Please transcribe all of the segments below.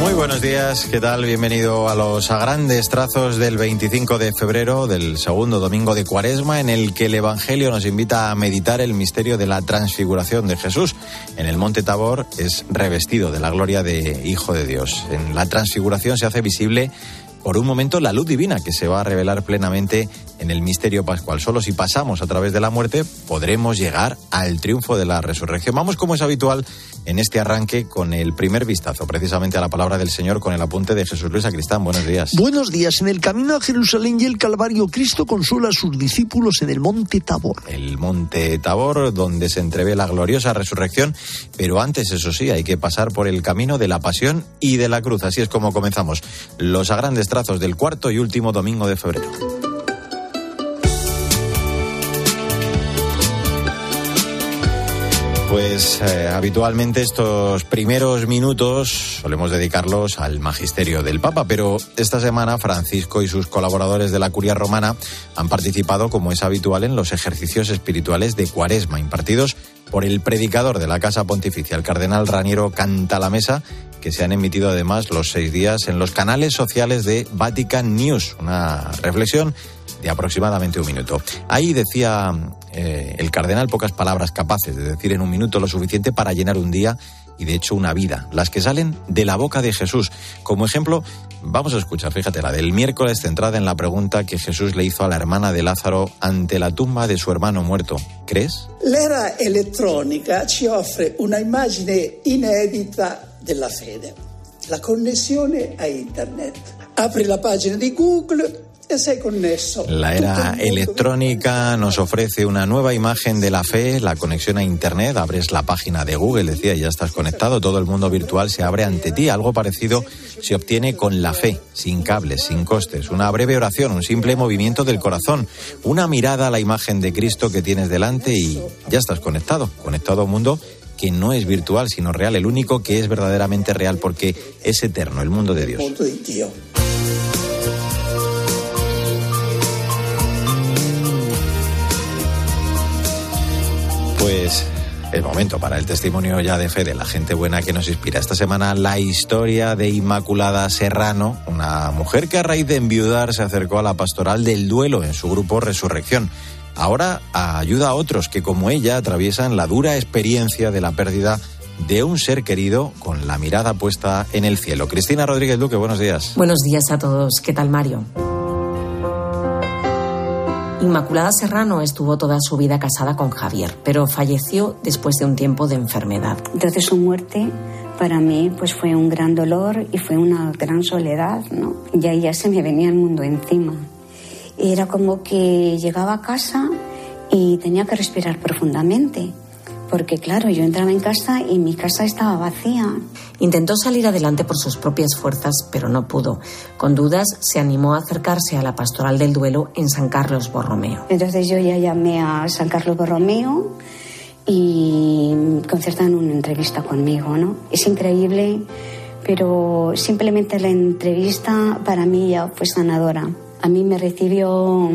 Muy buenos días, ¿qué tal? Bienvenido a los a grandes trazos del 25 de febrero, del segundo domingo de Cuaresma, en el que el Evangelio nos invita a meditar el misterio de la transfiguración de Jesús. En el Monte Tabor es revestido de la gloria de Hijo de Dios. En la transfiguración se hace visible por un momento la luz divina que se va a revelar plenamente en el misterio pascual. Solo si pasamos a través de la muerte podremos llegar al triunfo de la resurrección. Vamos como es habitual en este arranque con el primer vistazo precisamente a la palabra del Señor con el apunte de Jesús Luis Acristán. Buenos días. Buenos días. En el camino a Jerusalén y el Calvario, Cristo consuela a sus discípulos en el monte Tabor. El monte Tabor, donde se entrevé la gloriosa resurrección, pero antes, eso sí, hay que pasar por el camino de la pasión y de la cruz. Así es como comenzamos los a grandes trazos del cuarto y último domingo de febrero. Pues eh, habitualmente estos primeros minutos solemos dedicarlos al magisterio del Papa, pero esta semana Francisco y sus colaboradores de la Curia Romana han participado, como es habitual, en los ejercicios espirituales de Cuaresma impartidos por el predicador de la Casa Pontificia, el cardenal Raniero Canta la Mesa, que se han emitido además los seis días en los canales sociales de Vatican News. Una reflexión de aproximadamente un minuto. Ahí decía eh, el cardenal pocas palabras capaces de decir en un minuto lo suficiente para llenar un día y de hecho una vida, las que salen de la boca de Jesús. Como ejemplo, vamos a escuchar, fíjate, la del miércoles centrada en la pregunta que Jesús le hizo a la hermana de Lázaro ante la tumba de su hermano muerto. ¿Crees? La era electrónica ci offre una imagen inédita la fede, la connessione a Internet. Apri la página de Google la era electrónica nos ofrece una nueva imagen de la fe, la conexión a Internet, abres la página de Google, decía, ya estás conectado, todo el mundo virtual se abre ante ti. Algo parecido se obtiene con la fe, sin cables, sin costes, una breve oración, un simple movimiento del corazón, una mirada a la imagen de Cristo que tienes delante y ya estás conectado, conectado a un mundo que no es virtual, sino real, el único que es verdaderamente real porque es eterno, el mundo de Dios. El momento para el testimonio ya de fe de la gente buena que nos inspira. Esta semana la historia de Inmaculada Serrano, una mujer que a raíz de enviudar se acercó a la pastoral del duelo en su grupo Resurrección. Ahora ayuda a otros que como ella atraviesan la dura experiencia de la pérdida de un ser querido con la mirada puesta en el cielo. Cristina Rodríguez Duque, buenos días. Buenos días a todos. ¿Qué tal, Mario? Inmaculada Serrano estuvo toda su vida casada con Javier, pero falleció después de un tiempo de enfermedad. Entonces su muerte para mí pues fue un gran dolor y fue una gran soledad, ¿no? Y ya se me venía el mundo encima. Era como que llegaba a casa y tenía que respirar profundamente porque claro, yo entraba en casa y mi casa estaba vacía. Intentó salir adelante por sus propias fuerzas, pero no pudo. Con dudas, se animó a acercarse a la pastoral del duelo en San Carlos Borromeo. Entonces yo ya llamé a San Carlos Borromeo y concertaron una entrevista conmigo, ¿no? Es increíble, pero simplemente la entrevista para mí ya fue sanadora. A mí me recibió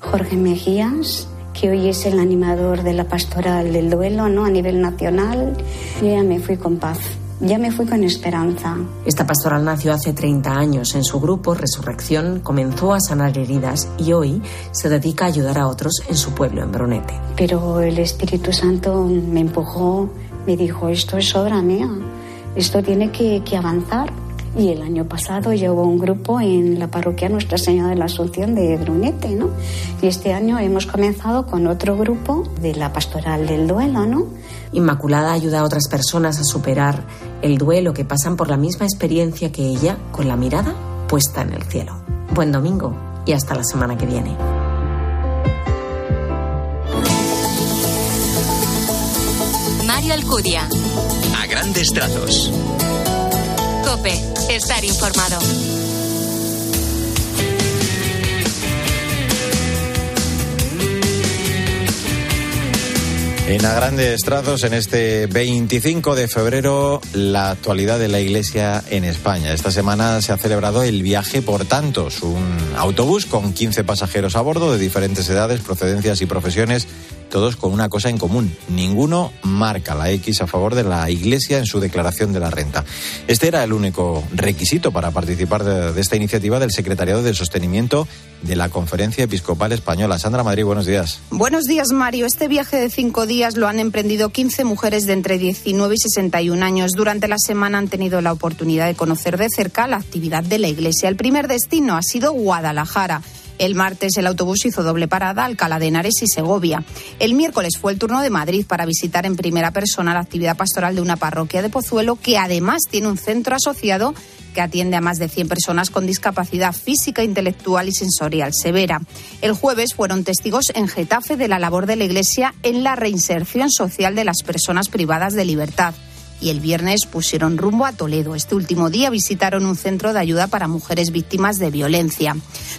Jorge Mejías, que hoy es el animador de la pastoral del duelo ¿no? a nivel nacional. Yo ya me fui con paz. Ya me fui con esperanza. Esta pastoral nació hace 30 años. En su grupo Resurrección comenzó a sanar heridas y hoy se dedica a ayudar a otros en su pueblo, en Brunete. Pero el Espíritu Santo me empujó, me dijo, esto es obra mía, esto tiene que, que avanzar. Y el año pasado llevo un grupo en la parroquia Nuestra Señora de la Asunción de Brunete, ¿no? Y este año hemos comenzado con otro grupo de la Pastoral del Duelo, ¿no? Inmaculada ayuda a otras personas a superar el duelo que pasan por la misma experiencia que ella, con la mirada puesta en el cielo. Buen domingo y hasta la semana que viene. Mario Alcudia. A grandes trazos. Cope, estar informado. En a grandes trazos, en este 25 de febrero, la actualidad de la Iglesia en España. Esta semana se ha celebrado el viaje por tantos, un autobús con 15 pasajeros a bordo de diferentes edades, procedencias y profesiones todos con una cosa en común. Ninguno marca la X a favor de la Iglesia en su declaración de la renta. Este era el único requisito para participar de, esta iniciativa del Secretariado de Sostenimiento de la Conferencia Episcopal Española. Sandra Madrid, buenos días. Buenos días, Mario. Este viaje de cinco días lo han emprendido 15 mujeres de entre 19 y 61 años. Durante la semana han tenido la oportunidad de conocer de cerca la actividad de la Iglesia. El primer destino ha sido Guadalajara. El martes el autobús hizo doble parada Alcalá de Henares y Segovia. El miércoles fue el turno de Madrid para visitar en primera persona la actividad pastoral de una parroquia de Pozuelo que además tiene un centro asociado que atiende a más de 100 personas con discapacidad física, intelectual y sensorial severa. El jueves fueron testigos en Getafe de la labor de la Iglesia en la reinserción social de las personas privadas de libertad y el viernes pusieron rumbo a Toledo. Este último día visitaron un centro de ayuda para mujeres víctimas de violencia.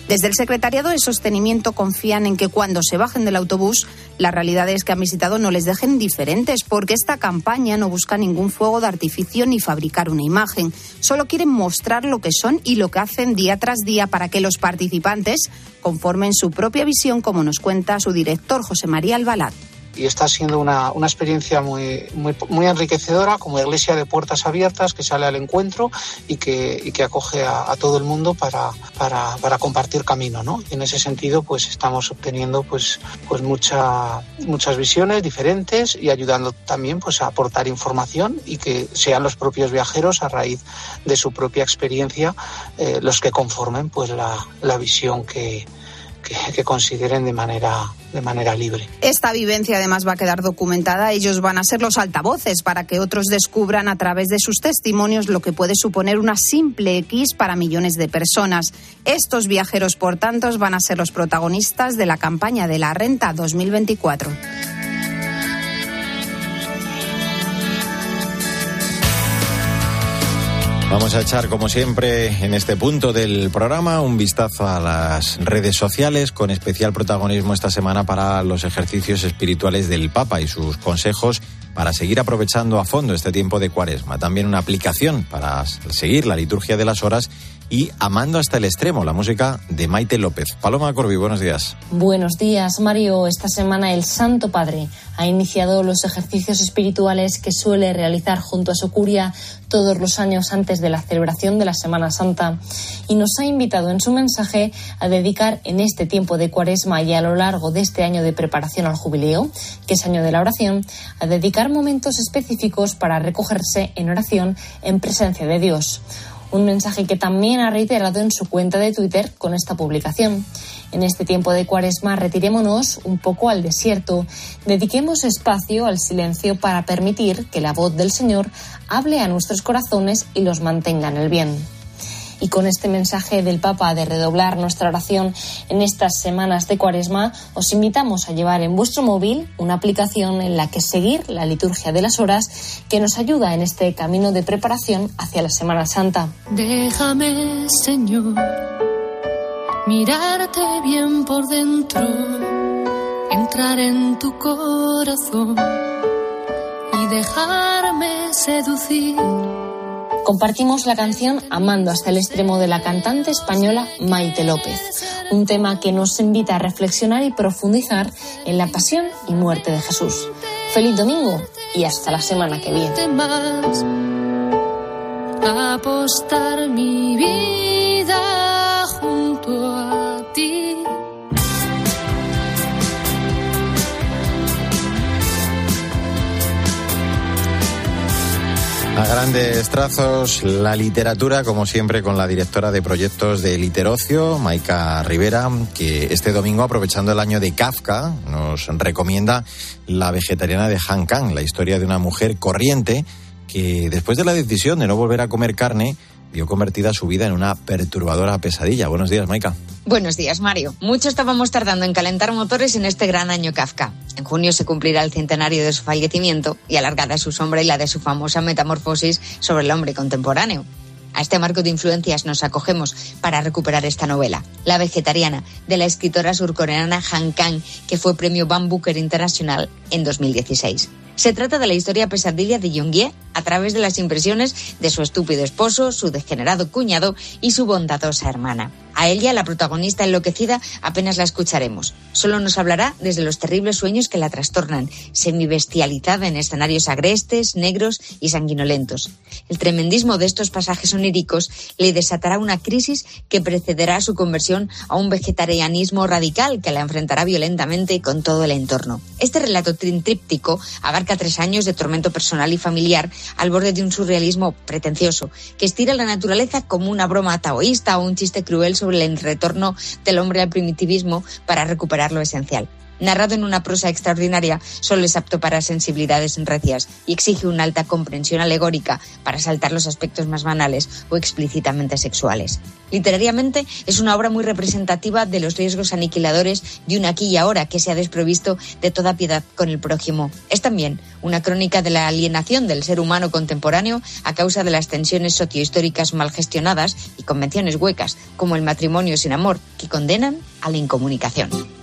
Desde el Secretariado de Sostenimiento confían en que cuando se bajen del autobús, las realidades que han visitado no les dejen diferentes, porque esta campaña no busca ningún fuego de artificio ni fabricar una imagen. Solo quieren mostrar lo que son y lo que hacen día tras día para que los participantes conformen su propia visión, como nos cuenta su director José María Albalat y está siendo una, una experiencia muy, muy, muy, enriquecedora como iglesia de puertas abiertas que sale al encuentro y que, que acoge a, a, todo el mundo para, para, para, compartir camino. ¿no? Y en ese sentido pues estamos obteniendo pues, pues mucha, muchas visiones diferentes y ayudando también pues a aportar información y que sean los propios viajeros a raíz de su propia experiencia eh, los que conformen pues la, la visión que, que, consideren de manera, de manera libre. Esta vivencia además va a quedar documentada. Ellos van a ser los altavoces para que otros descubran a través de sus testimonios lo que puede suponer una simple X para millones de personas. Estos viajeros, por tanto, van a ser los protagonistas de la campaña de la renta 2024. Vamos a echar, como siempre, en este punto del programa, un vistazo a las redes sociales, con especial protagonismo esta semana para los ejercicios espirituales del Papa y sus consejos para seguir aprovechando a fondo este tiempo de cuaresma. También una aplicación para seguir la liturgia de las horas y Amando hasta el extremo, la música de Maite López. Paloma Corbi, buenos días. Buenos días, Mario. Esta semana el Santo Padre ha iniciado los ejercicios espirituales que suele realizar junto a su curia todos los años antes de la celebración de la Semana Santa y nos ha invitado en su mensaje a dedicar en este tiempo de cuaresma y a lo largo de este año de preparación al jubileo, que es año de la oración, a dedicar momentos específicos para recogerse en oración en presencia de Dios un mensaje que también ha reiterado en su cuenta de Twitter con esta publicación. En este tiempo de cuaresma retirémonos un poco al desierto, dediquemos espacio al silencio para permitir que la voz del Señor hable a nuestros corazones y los mantenga en el bien y con este mensaje del Papa de redoblar nuestra oración en estas semanas de Cuaresma, os invitamos a llevar en vuestro móvil una aplicación en la que seguir la liturgia de las horas que nos ayuda en este camino de preparación hacia la Semana Santa. Déjame, Señor, mirarte bien por dentro, entrar en tu corazón y dejarme seducir compartimos la canción Amando hasta el extremo de la cantante española Maite López, un tema que nos invita a reflexionar y profundizar en la pasión y muerte de Jesús. Feliz domingo y hasta la semana que viene. Apostar mi vida A grandes trazos, la literatura, como siempre, con la directora de proyectos de Literocio, Maika Rivera, que este domingo, aprovechando el año de Kafka, nos recomienda La vegetariana de Han Kang, la historia de una mujer corriente que, después de la decisión de no volver a comer carne, vio convertida su vida en una perturbadora pesadilla. Buenos días, Maika. Buenos días, Mario. Mucho estábamos tardando en calentar motores en este gran año Kafka. En junio se cumplirá el centenario de su fallecimiento y alargada su sombra y la de su famosa metamorfosis sobre el hombre contemporáneo. A este marco de influencias nos acogemos para recuperar esta novela, La vegetariana, de la escritora surcoreana Han Kang, que fue premio Van Booker International en 2016. Se trata de la historia pesadilla de Yongye a través de las impresiones de su estúpido esposo, su degenerado cuñado y su bondadosa hermana. A ella, la protagonista enloquecida, apenas la escucharemos. Solo nos hablará desde los terribles sueños que la trastornan, semibestializada en escenarios agrestes, negros y sanguinolentos. El tremendismo de estos pasajes oníricos le desatará una crisis que precederá su conversión a un vegetarianismo radical que la enfrentará violentamente con todo el entorno. Este relato tríptico abarca tres años de tormento personal y familiar al borde de un surrealismo pretencioso que estira la naturaleza como una broma taoísta o un chiste cruel sobre el retorno del hombre al primitivismo para recuperar lo esencial narrado en una prosa extraordinaria, solo es apto para sensibilidades recias y exige una alta comprensión alegórica para saltar los aspectos más banales o explícitamente sexuales. Literariamente es una obra muy representativa de los riesgos aniquiladores de un aquí y ahora que se ha desprovisto de toda piedad con el prójimo. Es también una crónica de la alienación del ser humano contemporáneo a causa de las tensiones sociohistóricas mal gestionadas y convenciones huecas, como el matrimonio sin amor, que condenan a la incomunicación.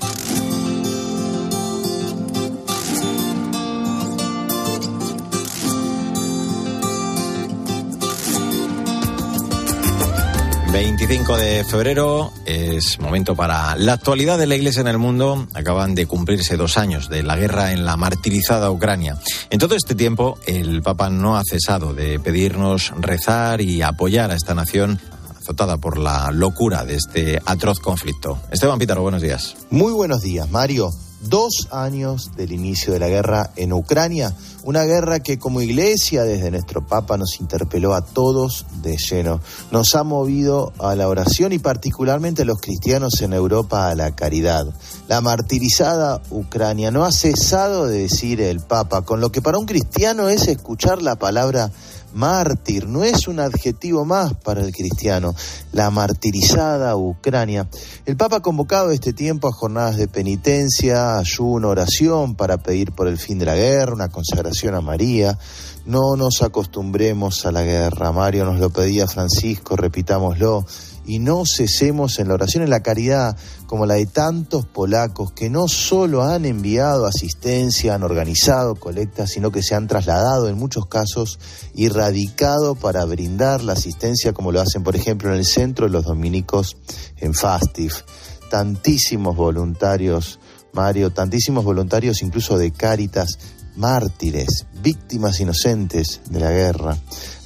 25 de febrero es momento para la actualidad de la Iglesia en el mundo. Acaban de cumplirse dos años de la guerra en la martirizada Ucrania. En todo este tiempo, el Papa no ha cesado de pedirnos rezar y apoyar a esta nación azotada por la locura de este atroz conflicto. Esteban Pítaro, buenos días. Muy buenos días, Mario. Dos años del inicio de la guerra en Ucrania una guerra que como iglesia desde nuestro Papa nos interpeló a todos de lleno. Nos ha movido a la oración y particularmente a los cristianos en Europa a la caridad. La martirizada Ucrania no ha cesado de decir el Papa, con lo que para un cristiano es escuchar la palabra mártir, no es un adjetivo más para el cristiano, la martirizada Ucrania. El Papa ha convocado este tiempo a jornadas de penitencia, ayuno, oración para pedir por el fin de la guerra, una consagración a María. No nos acostumbremos a la guerra, Mario nos lo pedía Francisco, repitámoslo y no cesemos en la oración en la caridad como la de tantos polacos que no solo han enviado asistencia, han organizado colectas, sino que se han trasladado en muchos casos y radicado para brindar la asistencia como lo hacen por ejemplo en el centro de los dominicos en Fastif. Tantísimos voluntarios, Mario, tantísimos voluntarios incluso de Cáritas, mártires, víctimas inocentes de la guerra.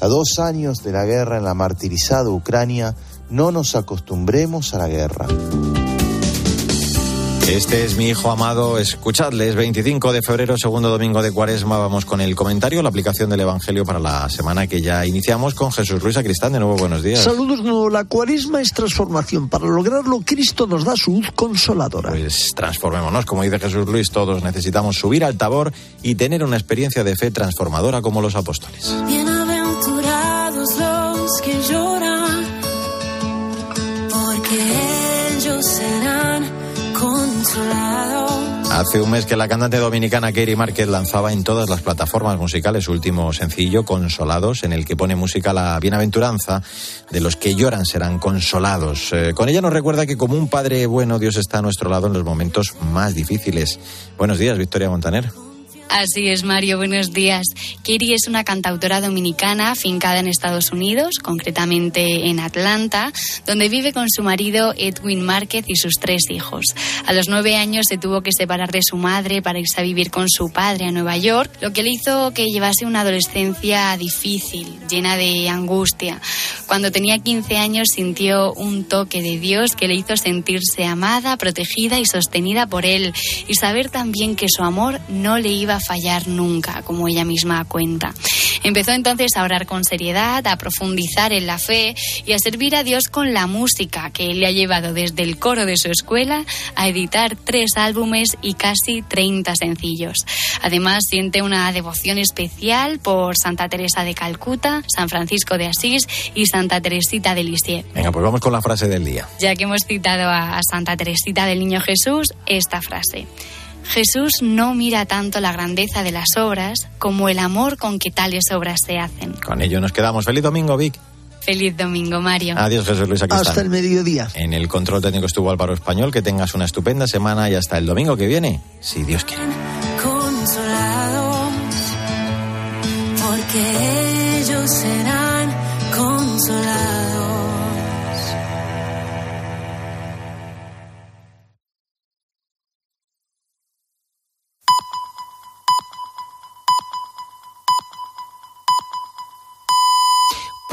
A dos años de la guerra en la martirizada Ucrania, no nos acostumbremos a la guerra. Este es mi hijo amado, escuchadle, es 25 de febrero, segundo domingo de cuaresma, vamos con el comentario, la aplicación del Evangelio para la semana que ya iniciamos con Jesús Luis Acristán, de nuevo buenos días. Saludos, no, la cuaresma es transformación, para lograrlo Cristo nos da su luz consoladora. Pues transformémonos, como dice Jesús Luis, todos necesitamos subir al tabor y tener una experiencia de fe transformadora como los apóstoles. Bienaventurados Hace un mes que la cantante dominicana Katie Márquez lanzaba en todas las plataformas musicales su último sencillo, Consolados, en el que pone música la bienaventuranza de los que lloran serán consolados. Eh, con ella nos recuerda que como un padre bueno, Dios está a nuestro lado en los momentos más difíciles. Buenos días, Victoria Montaner. Así es, Mario, buenos días. Kiri es una cantautora dominicana fincada en Estados Unidos, concretamente en Atlanta, donde vive con su marido Edwin Márquez y sus tres hijos. A los nueve años se tuvo que separar de su madre para irse a vivir con su padre a Nueva York, lo que le hizo que llevase una adolescencia difícil, llena de angustia. Cuando tenía 15 años sintió un toque de Dios que le hizo sentirse amada, protegida y sostenida por él y saber también que su amor no le iba a fallar nunca, como ella misma cuenta. Empezó entonces a orar con seriedad, a profundizar en la fe y a servir a Dios con la música que le ha llevado desde el coro de su escuela a editar tres álbumes y casi 30 sencillos. Además, siente una devoción especial por Santa Teresa de Calcuta, San Francisco de Asís y Santa Teresita de Lisieux. Venga, pues vamos con la frase del día. Ya que hemos citado a Santa Teresita del Niño Jesús, esta frase. Jesús no mira tanto la grandeza de las obras como el amor con que tales obras se hacen. Con ello nos quedamos. Feliz domingo, Vic. Feliz domingo, Mario. Adiós, Jesús Luis. Aquí hasta el mediodía. En el control técnico estuvo Álvaro Español. Que tengas una estupenda semana y hasta el domingo que viene, si Dios quiere. Consolados, porque ellos serán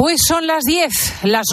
Pues son las 10, las